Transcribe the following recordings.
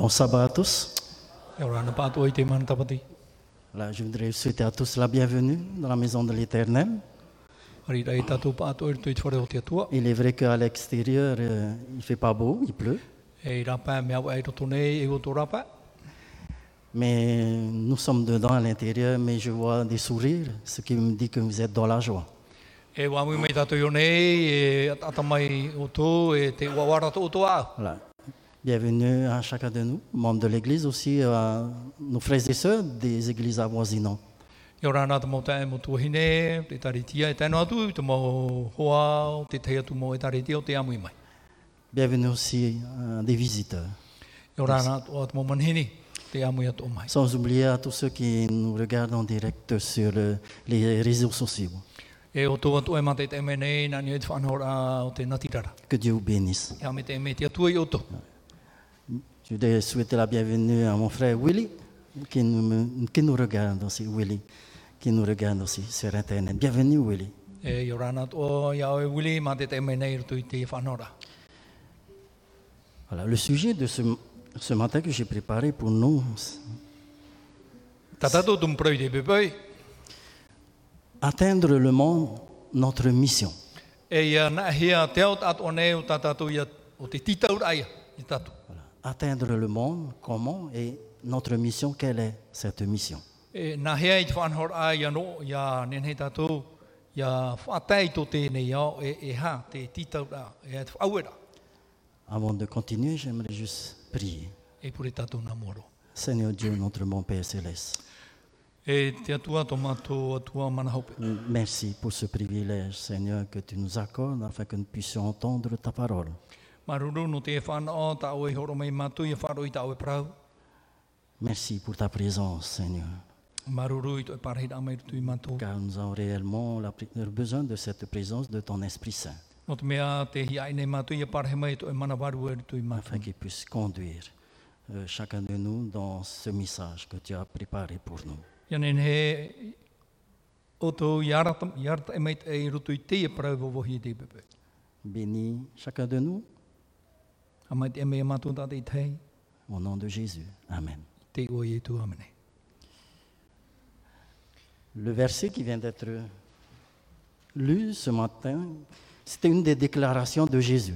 Bon sabbat à tous. Là, je voudrais souhaiter à tous la bienvenue dans la maison de l'Éternel. Il est vrai qu'à l'extérieur, euh, il fait pas beau, il pleut, mais nous sommes dedans à l'intérieur, mais je vois des sourires, ce qui me dit que vous êtes dans la joie. Voilà. Bienvenue à chacun de nous, membres de l'Église, aussi à nos frères et sœurs des églises avoisinantes. I ora nā te mau tae mo tuahine, te taritia e tēnā atu, te mau hoa, te te atu mo e taritia o te amui mai. Bienvenue aussi à des visiteurs. Mo manhini, te amui atu mai. Sans oublier à tous ceux qui nous regardent en direct sur euh, les réseaux sociaux. E o tō atu e mate te me nei, nā ni e te whanhora o te natirara. Que Dieu vous bénisse. E ame te me te atua i o tō. Je voudrais souhaiter la bienvenue à mon frère Willy, qui nous, me- qui nous regarde aussi, Willy, qui nous regarde aussi sur Internet. Bienvenue, Willy. E e whanhora. Voilà, le sujet de ce, ce matin que j'ai préparé pour nous, atteindre le monde, notre mission. e. Voilà. Atteindre le monde, comment et notre mission, quelle est cette mission? Avant de continuer, j'aimerais juste prier. e. Seigneur Dieu, notre bon Père céleste, E hope. merci pour ce privilège, Seigneur, que tu nous accordes afin que nous puissions entendre ta parole. Maruru no te whanao, ta o horo mai mātou, ia wharo i ta o prau. Merci pour ta présence, Seigneur, car nous avons réellement besoin de cette présence de ton Esprit Saint, e afin qu'il puisse conduire euh, chacun de nous dans ce message que tu as préparé pour nous. E e. Bénis chacun de nous, au nom de Jésus. Amen. Le verset qui vient d'être lu ce matin, c'était une des déclarations de Jésus.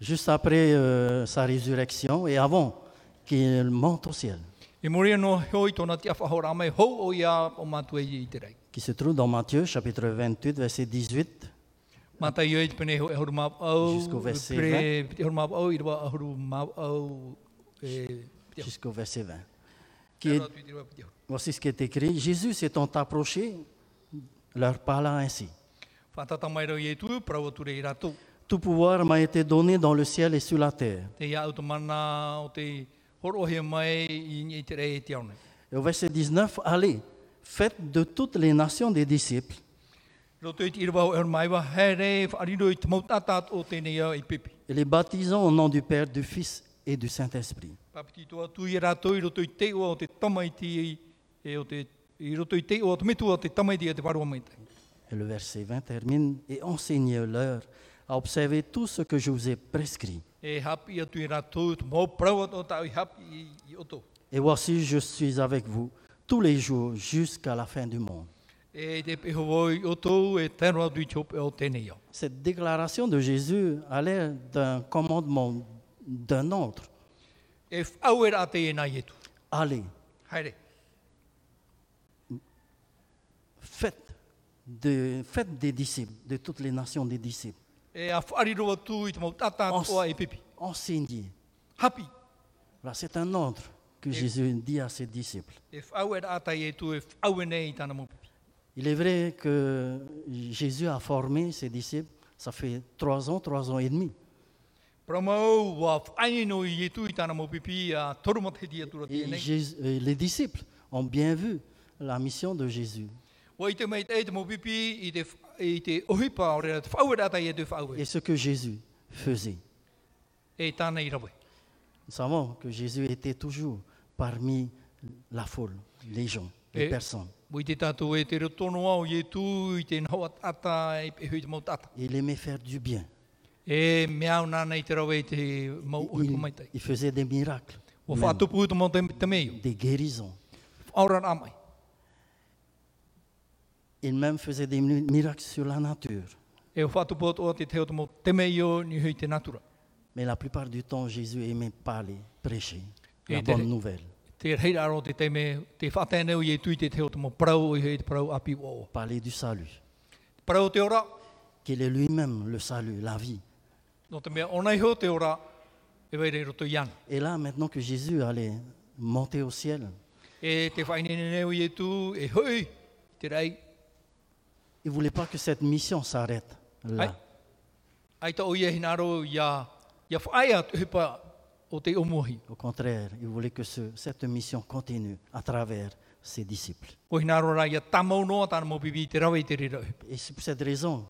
Juste après euh, sa résurrection et avant qu'il monte au ciel, qui se trouve dans Matthieu chapitre 28, verset 18 Jusqu'au verset pre- te horu mau au, i rwa horu mau au, e... te- jusqu'au verset 20. te Qui est- roa tui te roa piti hau. voici ce qui est écrit. Jésus s'étant approché, leur parla ainsi. Tout pouvoir m'a été donné dans le ciel et sur la terre. Et au verset 19, allez, faites de toutes les nations des disciples, et les baptisons au nom du Père, du Fils et du Saint-Esprit. E e. Et le verset 20 termine, et enseignez-leur à observer tout ce que je vous ai prescrit. E. Et voici, je suis avec vous tous les jours jusqu'à la fin du monde. Cette déclaration de Jésus a l'air d'un commandement d'un autre. Allez, faites, de, faites des disciples, de toutes les nations des disciples. Enseignez. C'est un ordre que Jésus dit à ses disciples. Il est vrai que Jésus a formé ses disciples, ça fait trois ans, trois ans et demi. Et. Jésus- euh, les disciples ont bien vu la mission de Jésus. E. Et ce que Jésus faisait. E. Nous savons que Jésus était toujours parmi la foule, les gens, les Et- personnes. Mo i te tātou e e e. Il aimait faire du bien. E ui Il, il faisait des miracles, même des guérisons. Il même faisait des mi- miracles sur la nature. E. Mais la plupart du temps, Jésus aimait parler, prêcher la bonne nouvelle, E parler du salut, qu'il est lui-même le salut, la vie. e. Et là, maintenant que Jésus allait monter au ciel, E il ne voulait pas que cette mission s'arrête là. Au contraire, il voulait que ce- cette mission continue à travers ses disciples. Et c'est pour cette raison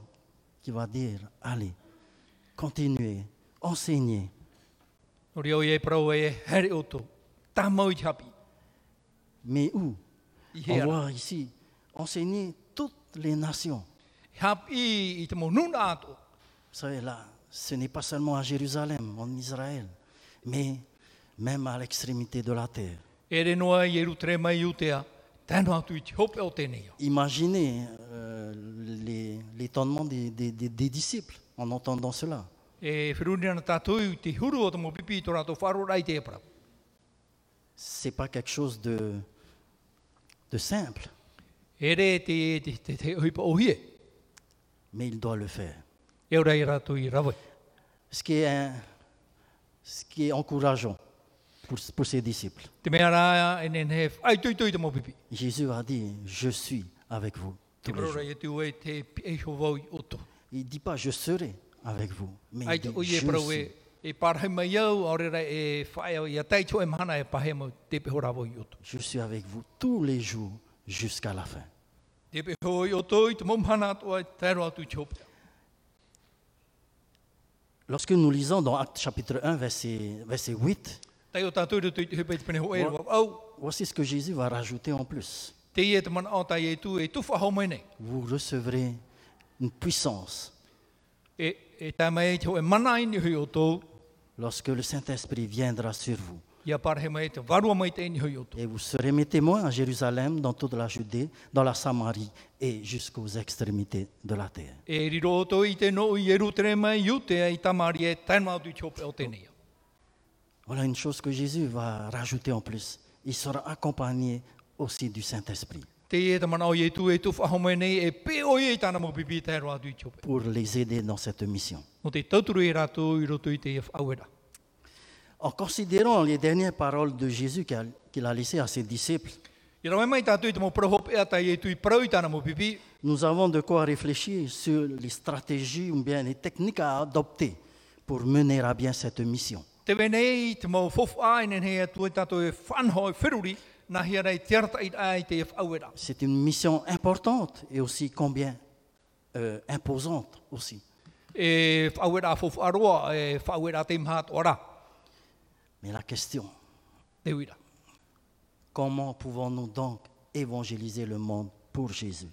qu'il va dire, allez, continuez, enseignez, mais où? On voit ici, enseigner toutes les nations. Vous savez, là, ce n'est pas seulement à Jérusalem, en Israël, mais même à l'extrémité de la terre. Imaginez euh, l'étonnement des, des- des- des disciples en entendant cela. E e. C'est pas quelque chose de, de simple, mais il doit le faire. Ce qui est, un- ce qui est encourageant pour, ses disciples. Jésus a dit, je suis avec vous tous les jours. Il ne dit pas, je serai avec vous, mais Ai il dit. Je suis avec vous tous les jours jusqu'à la fin. Te pe ho i oto i te momhana atua e tēro atu i te hope. Lorsque nous lisons dans Actes chapitre 1, verset, verset 8, Tai o tātou rutu i te hupe i te pene ho e rwa au. voici ce que Jésus va rajouter en plus. E e. Vous recevrez une puissance E, lorsque le Saint-Esprit viendra sur vous. Et vous serez mes témoins à Jérusalem, dans toute la Judée, dans la Samarie et jusqu'aux extrémités de la terre. Voilà une chose que Jésus va rajouter en plus. Il sera accompagné aussi du Saint-Esprit pour les aider dans cette mission. En considérant les dernières paroles de Jésus qu'il a, laissées à ses disciples, nous avons de quoi réfléchir sur les stratégies ou bien les techniques à adopter pour mener à bien cette mission. C'est une mission importante et aussi combien euh, imposante aussi. Mais la question, uira. comment pouvons-nous donc évangéliser le monde pour Jésus?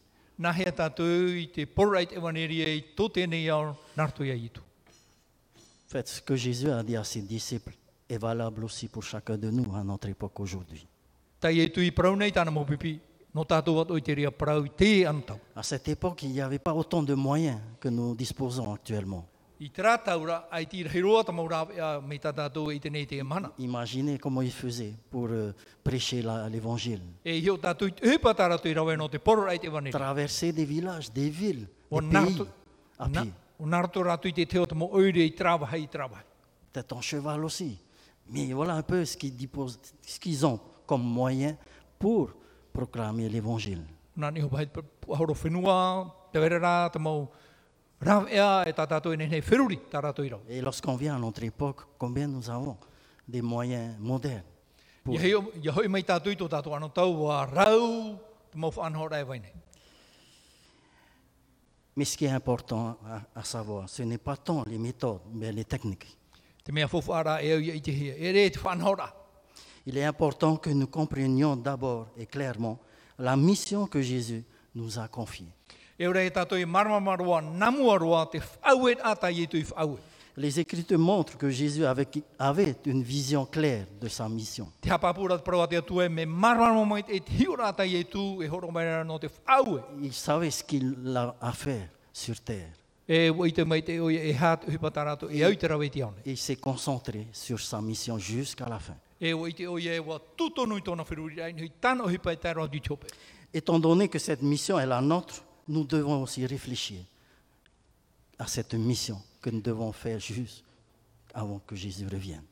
Faites ce que Jésus a dit à ses disciples est valable aussi pour chacun de nous à notre époque aujourd'hui. À cette époque, il n'y avait pas autant de moyens que nous disposons actuellement. Imaginez comment il faisait pour euh, prêcher l'évangile. E. Traverser des villages, des villes, des pays à pied. Peut-être en cheval aussi. Mais voilà un peu ce qu'ils disposent- ce qu'ils ont comme moyen pour proclamer l'évangile. Et lorsqu'on vient à notre époque, combien nous avons des moyens modernes pour. Mais ce qui est important à, à savoir, ce n'est pas tant les méthodes, mais les techniques. E. E. Il est important que nous comprenions d'abord et clairement la mission que Jésus nous a confiée. E e. Les Écritures montrent que Jésus avait, une vision claire de sa mission. E. Il savait ce qu'il a à faire sur terre. Il s'est concentré sur sa mission jusqu'à la fin. Étant donné que cette mission est la nôtre, nous devons aussi réfléchir à cette mission que nous devons faire juste avant que Jésus revienne.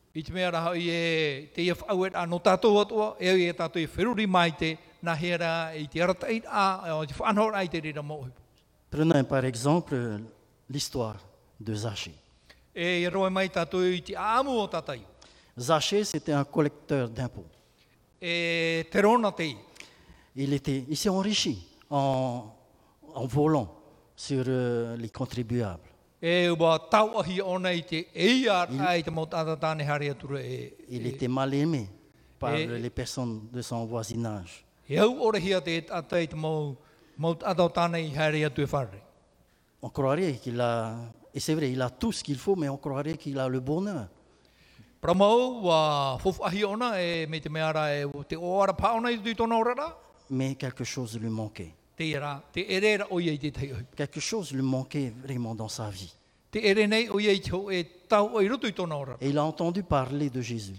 Prenons par exemple l'histoire de Zachée. Zachée, c'était un collecteur d'impôts. E. Il, était, il s'est enrichi en, en volant sur euh, les contribuables. E ua tau ahi ona i te eia ai te mau tāta tāne hare atura e, Il était mal aimé par les personnes de son voisinage. e e. On croirait qu'il a, et c'est vrai, il a tout ce qu'il faut, mais on croirait qu'il a le bonheur. E e Mais quelque chose lui manquait. Quelque chose lui manquait vraiment dans sa vie. E. Et il a entendu parler de Jésus.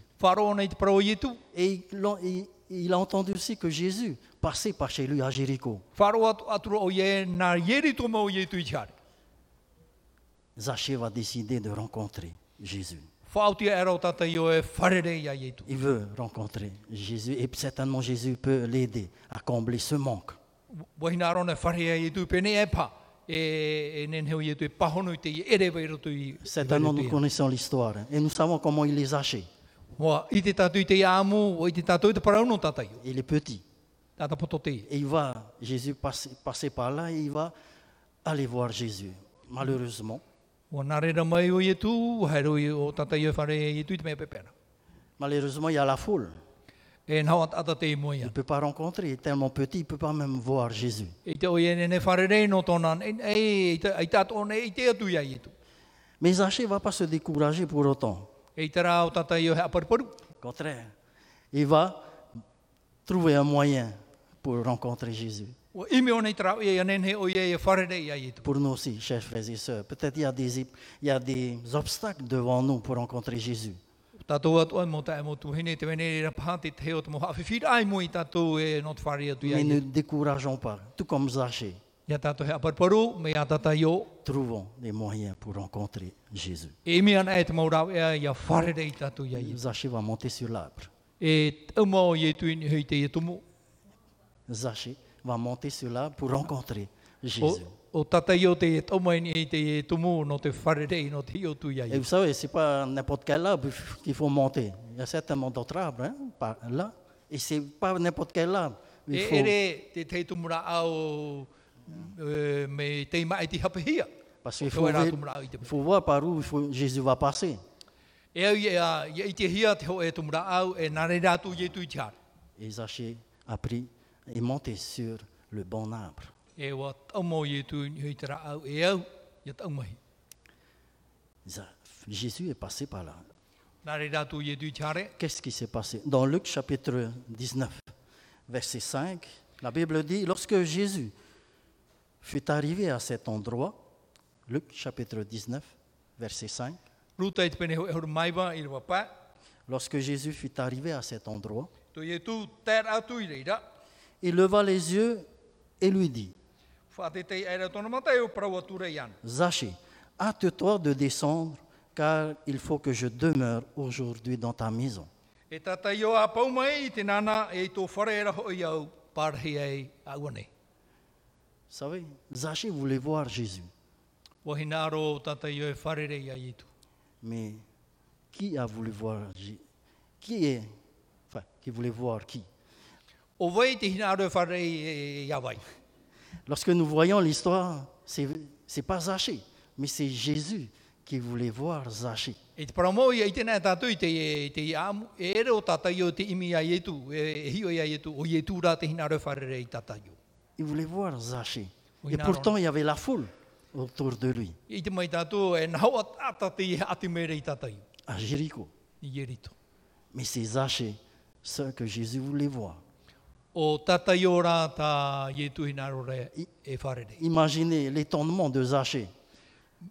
Et il a, entendu aussi que Jésus passait par chez lui à Jéricho. Zachée va décider de rencontrer Jésus. E e. Il veut rencontrer Jésus et certainement Jésus peut l'aider à combler ce manque. Wahina arona i pene e pa. I Certainement vai nous connaissons l'histoire hein, et nous savons comment il les tata i. Il est petit. Et il va, Jésus passer, passer par là et il va aller voir Jésus. Malheureusement, malheureusement, il y a la foule. Il ne peut pas rencontrer, il est tellement petit, il ne peut pas même voir Jésus. Mais Zachée ne va pas se décourager pour autant. E apariparu. Au contraire, il va trouver un moyen pour rencontrer Jésus. Pour nous aussi, chers frères et sœurs, peut-être il y, a des, il y a des obstacles devant nous pour rencontrer Jésus. Mais ne décourageons pas, tout comme Zachée. Trouvons des moyens pour rencontrer Jésus. Zachée va monter sur l'arbre. Zachée va monter sur l'arbre pour rencontrer Jésus. O e te no te no te Et vous savez, ce n'est pas n'importe quel arbre qu'il faut monter. Il y a certainement d'autres arbres hein, par là. Et ce n'est pas n'importe quel arbre. Il faut, ere te te tumura au me te ima te hapehia. parce qu'il faut, il voir par où il faut- Jésus va passer. Et Zachée a pris et monté sur le bon arbre. Jésus est passé par là. Qu'est-ce qui s'est passé? Dans Luc chapitre 19, verset 5, la Bible dit, lorsque Jésus fut arrivé à cet endroit, Luc chapitre 19, verset 5, Ruta i te pene ho e horo maiwa i rewa pā. lorsque Jésus fut arrivé à cet endroit, il leva les yeux et lui dit, E. Zachée, hâte-toi de descendre, car il faut que je demeure aujourd'hui dans ta maison. Vous savez, Zachée voulait voir Jésus, e mais qui a voulu voir Jésus Qui est Enfin, qui voulait voir qui? Lorsque nous voyons l'histoire, c'est n'est pas Zachée, mais c'est Jésus qui voulait voir Zachée. E e e, e e o. Il voulait voir Zachée. Et pourtant, il y avait la foule autour de lui, à Jéricho. Mais c'est Zachée, ce que Jésus voulait voir. Imaginez l'étonnement de Zachée.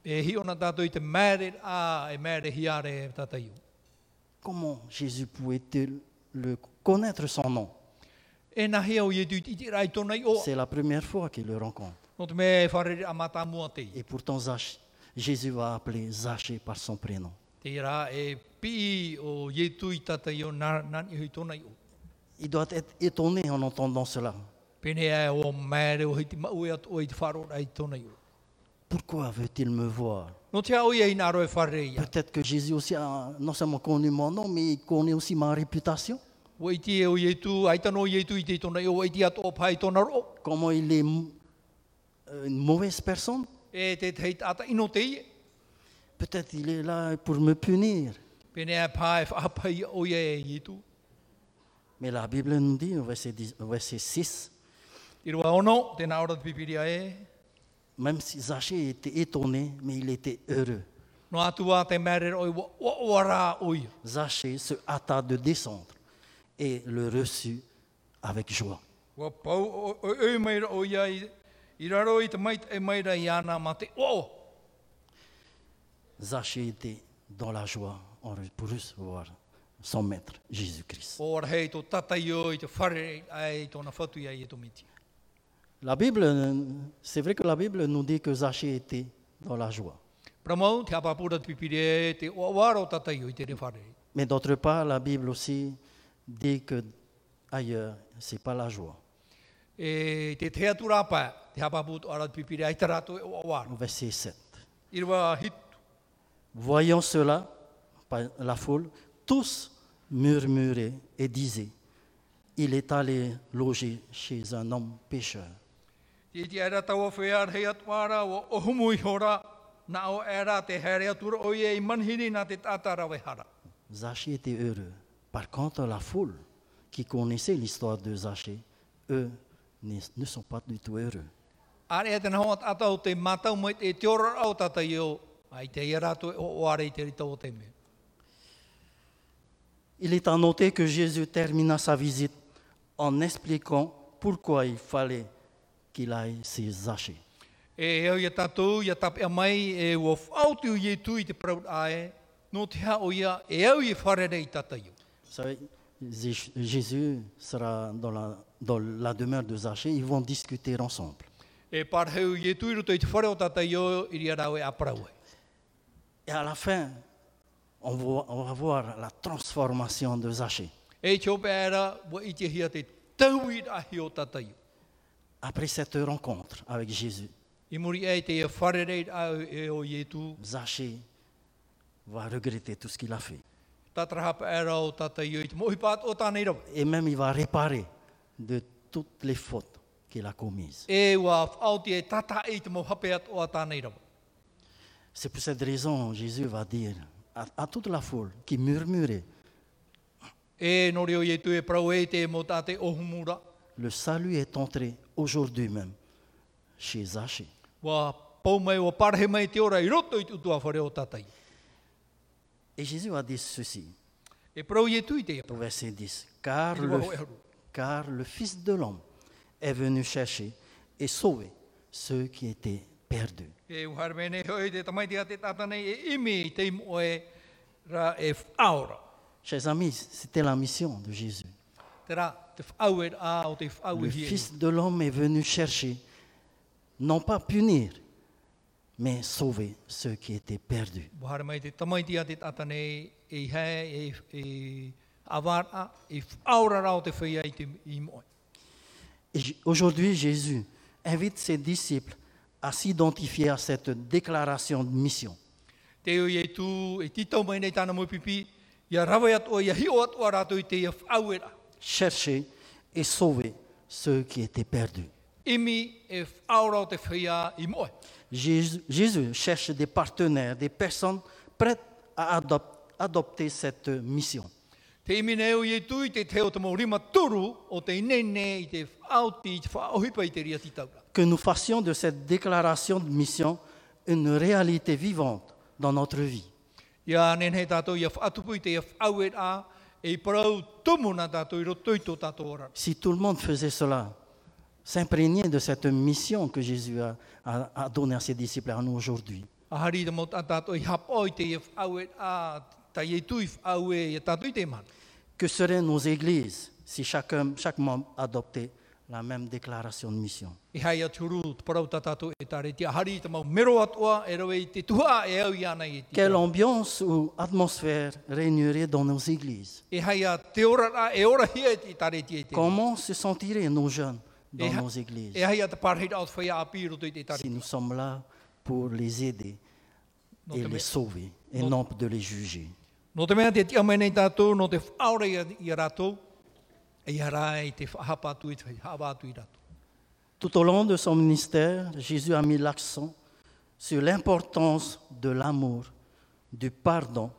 E e e. Comment Jésus pouvait-il le connaître son nom? E. C'est la première fois qu'il le rencontre. E. Et pourtant, Zach- Jésus va appeler Zachée par son prénom. Il doit être étonné en entendant cela. E e. Pourquoi veut-il me voir? E. Peut-être que Jésus aussi a non seulement connu mon nom, mais il connaît aussi ma réputation. Ro. Comment il est euh, une mauvaise personne? E. Peut-être il est là pour me punir. Mais la Bible nous dit au verset, 10 au verset 6, I rua ono, tēnā ora te pipiria e. même si Zachée était étonné, mais il était heureux. Zachée se hâta de descendre et le reçut avec joie. E. Zachée était dans la joie pour recevoir son maître, Jésus-Christ. La Bible, c'est vrai que la Bible nous dit que Zachée était dans la joie. Mais d'autre part, la Bible aussi dit que ailleurs, c'est pas la joie. E e verset 7. I rua hitu. Voyant cela, la foule, tous murmuraient et disaient, il est allé loger chez un homme pécheur. Zachée était heureux. Par contre, la foule qui connaissait l'histoire de Zachée, eux ne sont pas du tout heureux. Il est à noter que Jésus termina sa visite en expliquant pourquoi il fallait qu'il aille chez Zachée. E eo ia tātou, ia tape a mai, e ua whautu i e tu i te praut ae, no te hao ia, e eo i wharere i tata i o. Vous savez, Zé- Jésus sera dans la, dans la demeure de Zachée, ils vont discuter ensemble. E parheu i e tu i roto i te whare o tata i ria rau e aparau e. Et à la fin, on va, on va voir la transformation de Zachée. Après cette rencontre avec Jésus, e Zachée va regretter tout ce qu'il a fait. Et même il va réparer de toutes les fautes qu'il a commises. E. C'est pour cette raison Jésus va dire à, à toute la foule qui murmurait, E e le salut est entré aujourd'hui même chez tatai. Et Jésus a dit ceci. E au verset 10, car le, car le Fils de l'homme est venu chercher et sauver ceux qui étaient E e e. Chers amis, c'était la mission de Jésus. Le. Fils de l'homme est venu chercher, non pas punir, mais sauver ceux qui étaient perdus. Aujourd'hui, Jésus invite ses disciples à s'identifier à cette déclaration de mission. E tu, e titau mai nei tāna mo pipi, ia rawa atu o ia hi o atu a rātou i te ia whau ra. Chercher et sauver ceux qui étaient perdus. E. Jésus, Jésus cherche des partenaires, des personnes prêtes à adop- adopter cette mission. Te imi neo i tu i te teo te rima turu o te inene i te whaoti i te whaohipa i te ria titaura. Que nous fassions de cette déclaration de mission une réalité vivante dans notre vie. Ia nen he tātou ia whaatupu i te ia whau a, e i parau tumu nā tātou i roto i tō tātou ora. Si tout le monde faisait cela, s'imprégner de cette mission que Jésus a, a, a donnée à ses disciples à nous aujourd'hui, te tātou i i te ia a, e que seraient nos églises si chacun, chaque membre adoptait la même déclaration de mission? Quelle ambiance ou atmosphère régnerait dans nos églises? E e. Comment se sentiraient nos jeunes dans nos églises? Si nous sommes là pour les aider et les sauver et non de les juger Te no te te te. Tout au long de son ministère, Jésus a mis l'accent sur l'importance de l'amour, du pardon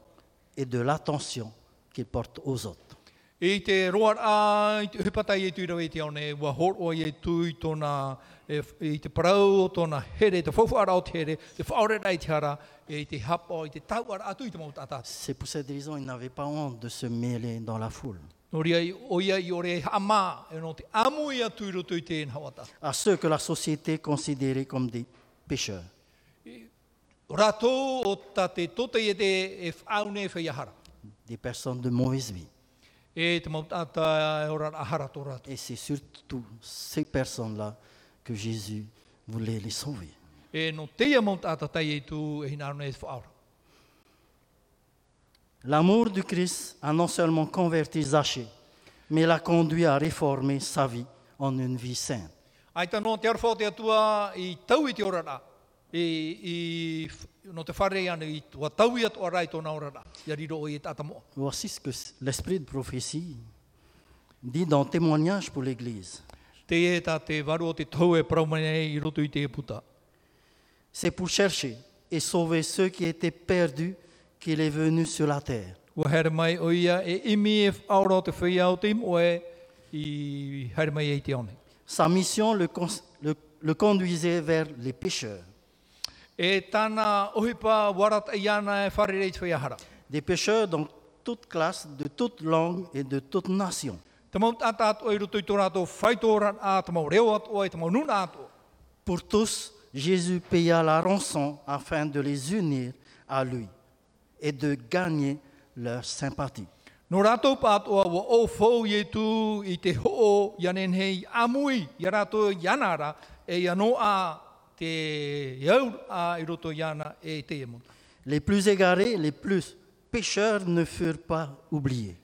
et de l'attention qu'il porte aux autres. I te roa a, i te uhipatai tui rau te aone, wa hor o tui tōna, i te parau o tōna here, te whauwhara o te here, te whaore rai te hara, i te hapa, i te tauara atu i te mau tātātu. C'est pour cette raison qu'il n'avait pas honte de se mêler dans la foule. À ceux que la société considérait comme des pécheurs. E des personnes de mauvaise vie. E e. Et c'est surtout ces personnes-là que Jésus voulait les sauver. E e e. L'amour du Christ a non seulement converti Zachée, mais l'a conduit à réformer sa vie en une vie sainte. Ai tano te arwhao te atua i tau i te orara. I, i, no te whare ana i tua tau i atua rai tōna orara. Ia riro o i tata moa. Voici ce que l'esprit de prophétie dit dans Témoignage pour l'Église. E e e. C'est pour chercher et sauver ceux qui étaient perdus qu'il est venu sur la terre. E e e e. Sa mission le, cons- le- le conduisait vers les pécheurs, E e whiahara. des pécheurs dans toute classe, de toute langue et de toute nation. Pour tous, Jésus paya la rançon afin de les unir à lui et de gagner leur sympathie. Les plus égarés, les plus pécheurs ne furent pas oubliés.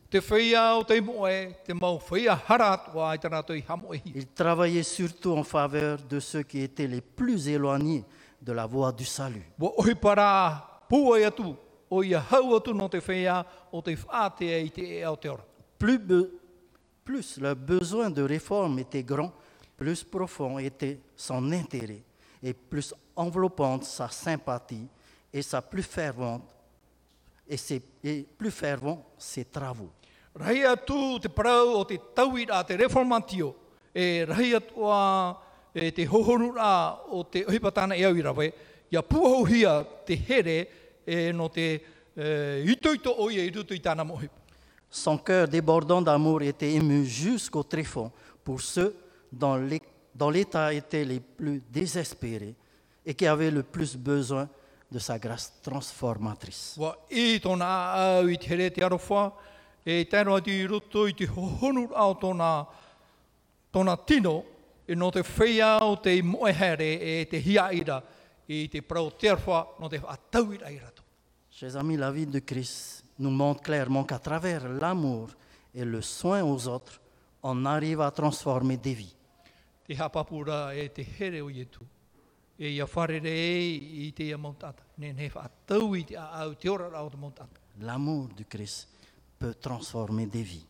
Il travaillait surtout en faveur de ceux qui étaient les plus éloignés de la voie du salut. Plus, be- plus leur besoin de réforme était grand, plus profond était son intérêt et plus enveloppante sa sympathie et sa plus fervente et, ses- et plus fervent ses travaux. Rahi atu te parau o te tauira te reformatio, e rahi atua e te hohorura o te ohipatana e au i rawe, ia puhohia te here e no te e, itoito o ia i rutu i tāna mohipa. Son cœur débordant d'amour était ému jusqu'au tréfonds pour ceux dont l'é- dont l'état était les plus désespérés et qui avaient le plus besoin de sa grâce transformatrice. Wa i tōna au i te here te arowha, e atu i rutu i te hohorura o tōna, tōna tino, e no te whia o te moehere e te hiaira i te no te atauira i rato. Chers amis, la vie de Christ nous montre clairement qu'à travers l'amour et le soin aux autres, on arrive à transformer des vies. te hapapura e te here o ietu. E ia wharere e i te ia mautata. Nen he whaatau i te au te ora rao te mautata. L'amour du Christ peut transformer des vies.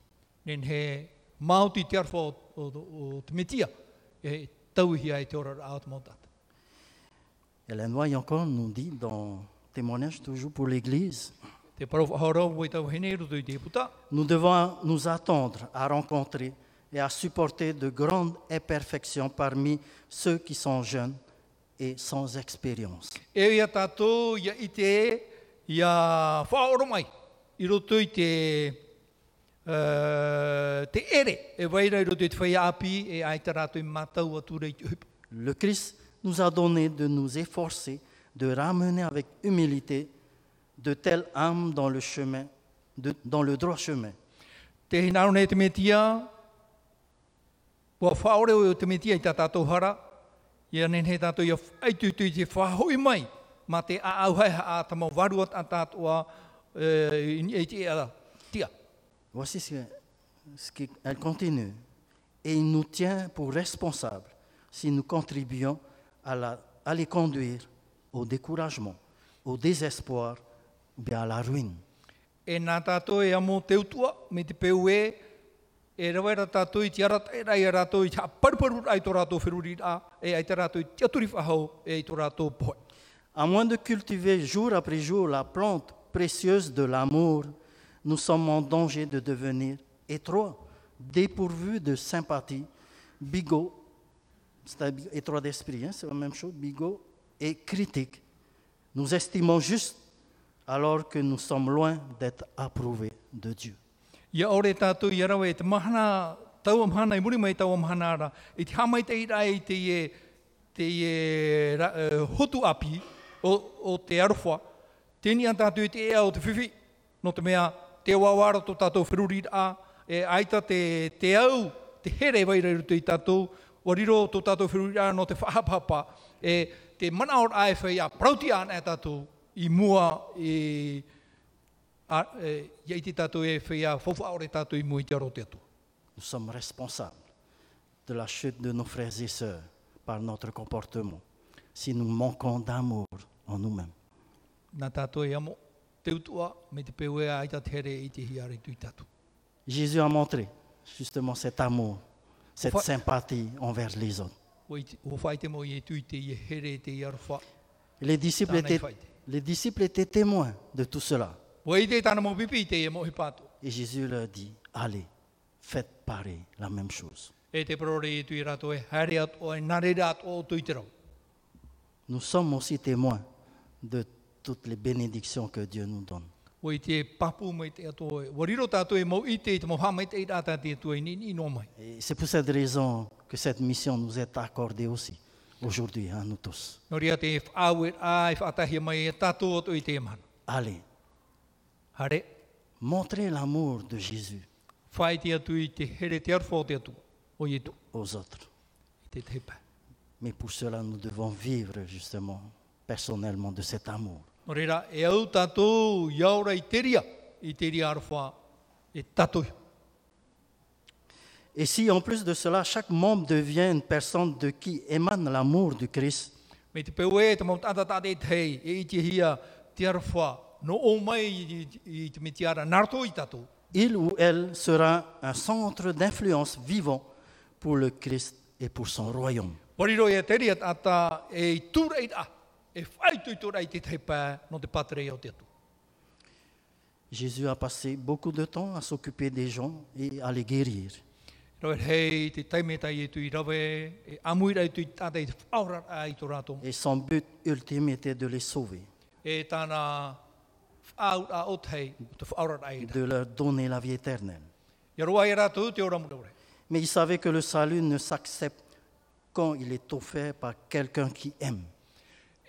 He. E te ora. Hélène White encore nous dit dans témoignage toujours pour l'Église, Te tau nous devons nous attendre à rencontrer et à supporter de grandes imperfections parmi ceux qui sont jeunes et sans expérience. E ia ia e, ia. Le Christ nous a donné de nous efforcer de ramener avec humilité de telles âmes dans le chemin, de- dans le droit chemin. E, tia. Voici ce ce qu'elle continue. Et il nous tient pour responsables si nous contribuons à, la- à les conduire au découragement, au désespoir ou bien à la ruine. E nā tātou e amo te utua, me te peu e, e rawa ra tātou i te arata e rai a rātou i te paruparu ai tō rātou whiruri rā, e ai te rātou i te aturi whahau, e i tō rātou pohoi. À moins de cultiver jour après jour la plante précieuse de l'amour, nous sommes en danger de devenir étroits, dépourvus de sympathie, bigots, c'est-à-dire étroits d'esprit, hein, c'est la même chose, bigots, et critiques. Nous estimons juste alors que nous sommes loin d'être approuvés de Dieu. Tēni an tātou i te ea o te whiwhi, no te mea te wawara tō tātou whiruri a, e aita te, te au, te here waira i rutu i wariro tō tātou whiruri a no te whahapapa, e te mana or ai whai a prauti an e tātou, i mua i a, e, i te tātou e whea whawha ore tātou i mua i te aro te atu. Nous sommes responsables de la chute de nos frères et sœurs par notre comportement, si nous manquons d'amour en nous-mêmes. Jésus a montré justement cet amour, cette sympathie envers les autres. E e Les disciples, étaient, whai te. les disciples étaient témoins de tout cela. E. Et Jésus leur dit, allez, faites pareil, la même chose. E e e. Nous sommes aussi témoins de toutes les bénédictions que Dieu nous donne. Et c'est pour cette raison que cette mission nous est accordée aussi, aujourd'hui, à nous tous. E e. Allez, Hare, montrez l'amour de Jésus aux autres. Mais pour cela, nous devons vivre justement personnellement de cet amour. No reira, e au tātou i te ria, i te ria arwha e tātou. Et si en plus de cela, chaque membre devient une personne de qui émane l'amour du Christ, Me te peu e, te mau tata tata e tei, e i te hia te arwha, no o mai i, i te metiara, narto i tātou. il ou elle sera un centre d'influence vivant pour le Christ et pour son royaume. Wariro e te ria tata e i tūra i a, Jésus a passé beaucoup de temps à s'occuper des gens et à les guérir. Et son but ultime était de les sauver, E tāna whau a o tei, te whaura a i de leur donner la vie éternelle. Mais il savait que le salut ne s'accepte quand il est offert par quelqu'un qui aime.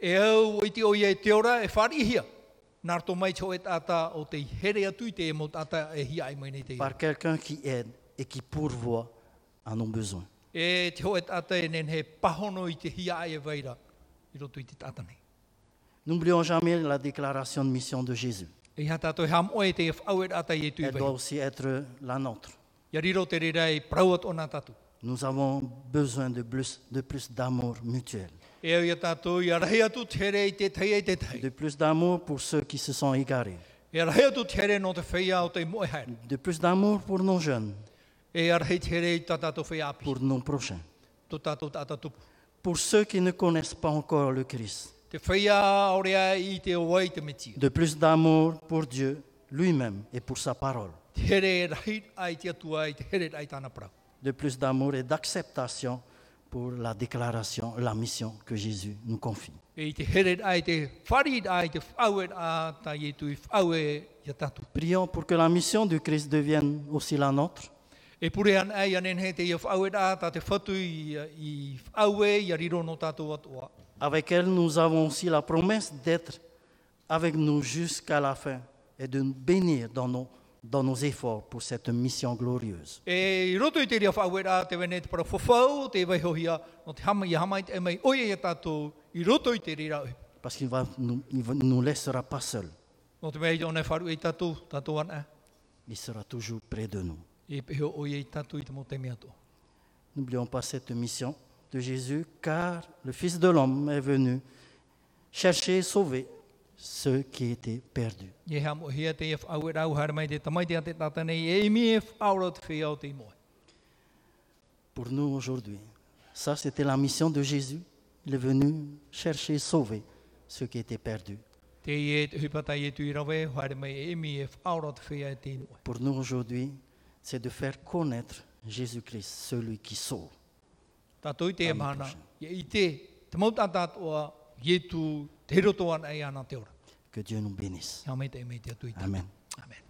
E au i te o ia e te ora e whari hia. Nā rto mai tō e tata o te here atu i te e mo tata e hia ai mai nei te ia. par quelqu'un qui aide et qui pourvoit à nos besoins. E te ho e tata e nen he pahono i te hia ai e veira i roto i te tata nei. N'oublions jamais la déclaration de mission de Jésus. E ha tātou ham oe te e whau e tata i e tui Elle doit veira. aussi être la nôtre. Ia riro te rira e prauat o nā tatu. Nous avons besoin de plus, de plus d'amour mutuel, De plus d'amour pour ceux qui se sont égarés, de plus d'amour pour nos jeunes, pour nos prochains, pour ceux qui ne connaissent pas encore le Christ, de plus d'amour pour Dieu lui-même et pour sa parole, de plus d'amour et d'acceptation pour la déclaration, la mission que Jésus nous confie. I te here ai te whari ai te whaue a ta i tu i whaue ia tatu. Prions pour que la mission du Christ devienne aussi la nôtre. Avec elle, nous avons aussi la promesse d'être avec nous jusqu'à la fin et de nous bénir dans nos, dans nos efforts pour cette mission glorieuse. E i roto i te ria whaue a te wene te para whawhau, te waihohia, no te hama i hamai te mai oia ia tātou, i roto i te rira oi. Parce qu'il va nous, il va- nous laissera pas seuls. No te mei ona wharu i tātou, tātou ana. Il sera toujours près de nous. E peheo oia i tātou i te mo te mea tō. N'oublions pas cette mission de Jésus, car le Fils de l'homme est venu chercher et sauver ceux qui étaient perdus. E e imoe. Pour nous aujourd'hui, ça c'était la mission de Jésus. Il est venu chercher et sauver ceux qui étaient perdus. E e e. Pour nous aujourd'hui, c'est de faire connaître Jésus-Christ, celui qui sauve. E Amen, Que Dieu nous bénisse. Amen. Amen.